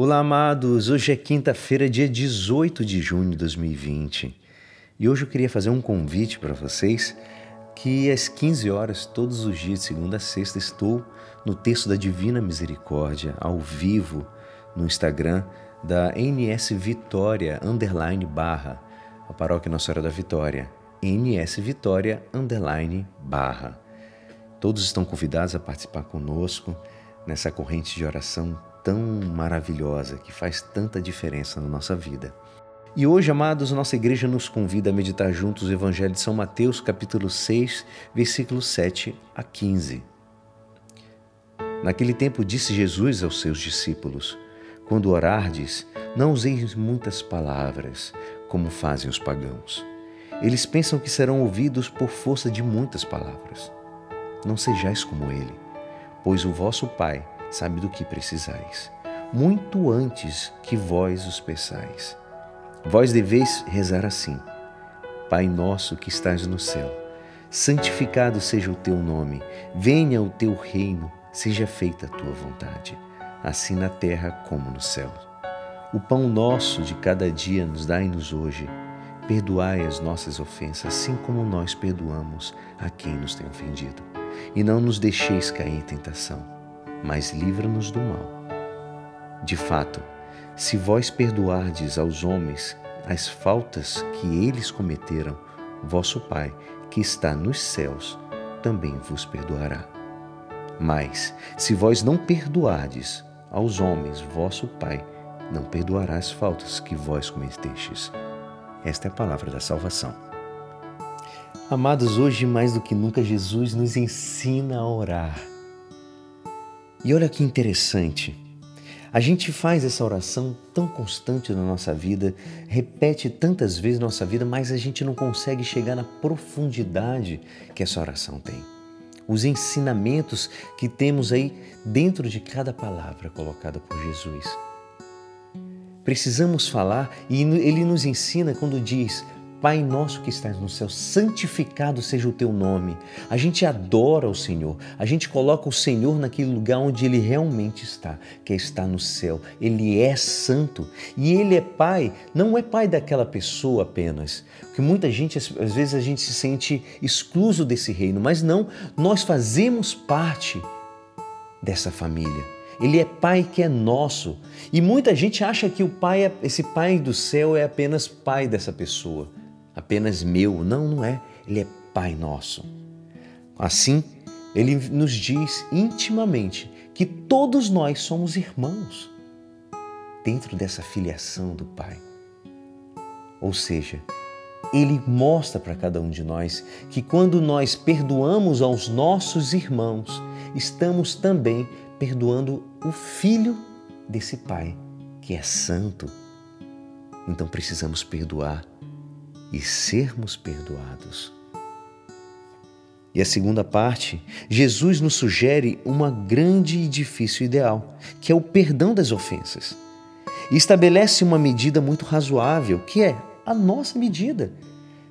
Olá, amados! Hoje é quinta-feira, dia 18 de junho de 2020 e hoje eu queria fazer um convite para vocês que às 15 horas, todos os dias, de segunda a sexta, estou no texto da Divina Misericórdia, ao vivo, no Instagram da NS Vitória, underline barra, a paróquia Nossa Senhora da Vitória, NS Vitória, underline barra. Todos estão convidados a participar conosco nessa corrente de oração tão maravilhosa que faz tanta diferença na nossa vida. E hoje, amados, nossa igreja nos convida a meditar juntos o Evangelho de São Mateus, capítulo 6, versículos 7 a 15. Naquele tempo disse Jesus aos seus discípulos: Quando orardes, não useis muitas palavras, como fazem os pagãos. Eles pensam que serão ouvidos por força de muitas palavras. Não sejais como ele, pois o vosso Pai sabe do que precisais, muito antes que vós os peçais. Vós deveis rezar assim: Pai nosso que estás no céu, santificado seja o teu nome, venha o teu reino, seja feita a tua vontade, assim na terra como no céu. O pão nosso de cada dia nos dai-nos hoje. Perdoai as nossas ofensas, assim como nós perdoamos a quem nos tem ofendido. E não nos deixeis cair em tentação mas livra-nos do mal. De fato, se vós perdoardes aos homens as faltas que eles cometeram, vosso Pai, que está nos céus, também vos perdoará. Mas, se vós não perdoardes aos homens, vosso Pai não perdoará as faltas que vós cometestes. Esta é a palavra da salvação. Amados, hoje mais do que nunca, Jesus nos ensina a orar. E olha que interessante. A gente faz essa oração tão constante na nossa vida, repete tantas vezes na nossa vida, mas a gente não consegue chegar na profundidade que essa oração tem. Os ensinamentos que temos aí dentro de cada palavra colocada por Jesus. Precisamos falar e ele nos ensina quando diz: Pai nosso que estás no céu, santificado seja o teu nome. A gente adora o Senhor, a gente coloca o Senhor naquele lugar onde ele realmente está, que é estar no céu. Ele é santo e ele é pai, não é pai daquela pessoa apenas. Porque muita gente, às vezes, a gente se sente excluso desse reino, mas não, nós fazemos parte dessa família. Ele é pai que é nosso. E muita gente acha que o pai, é, esse pai do céu é apenas pai dessa pessoa apenas meu. Não, não é. Ele é Pai nosso. Assim, ele nos diz intimamente que todos nós somos irmãos dentro dessa filiação do Pai. Ou seja, ele mostra para cada um de nós que quando nós perdoamos aos nossos irmãos, estamos também perdoando o filho desse Pai, que é santo. Então precisamos perdoar e sermos perdoados. E a segunda parte, Jesus nos sugere uma grande e difícil ideal, que é o perdão das ofensas. E estabelece uma medida muito razoável, que é a nossa medida.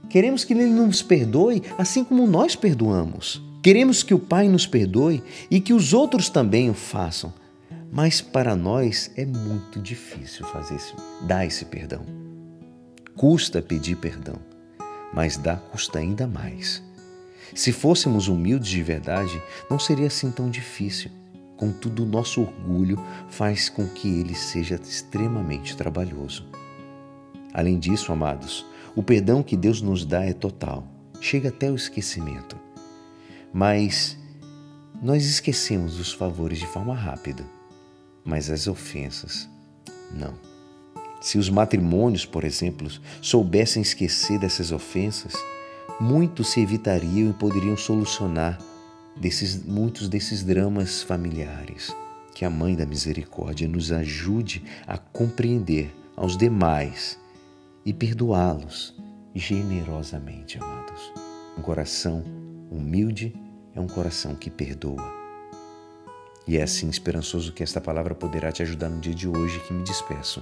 Queremos que Ele nos perdoe assim como nós perdoamos. Queremos que o Pai nos perdoe e que os outros também o façam. Mas para nós é muito difícil fazer isso, dar esse perdão. Custa pedir perdão, mas dá custa ainda mais. Se fôssemos humildes de verdade, não seria assim tão difícil. Contudo, o nosso orgulho faz com que ele seja extremamente trabalhoso. Além disso, amados, o perdão que Deus nos dá é total, chega até o esquecimento. Mas nós esquecemos os favores de forma rápida, mas as ofensas, não. Se os matrimônios, por exemplo, soubessem esquecer dessas ofensas, muitos se evitariam e poderiam solucionar desses, muitos desses dramas familiares. Que a Mãe da Misericórdia nos ajude a compreender aos demais e perdoá-los generosamente, amados. Um coração humilde é um coração que perdoa. E é assim esperançoso que esta palavra poderá te ajudar no dia de hoje que me despeço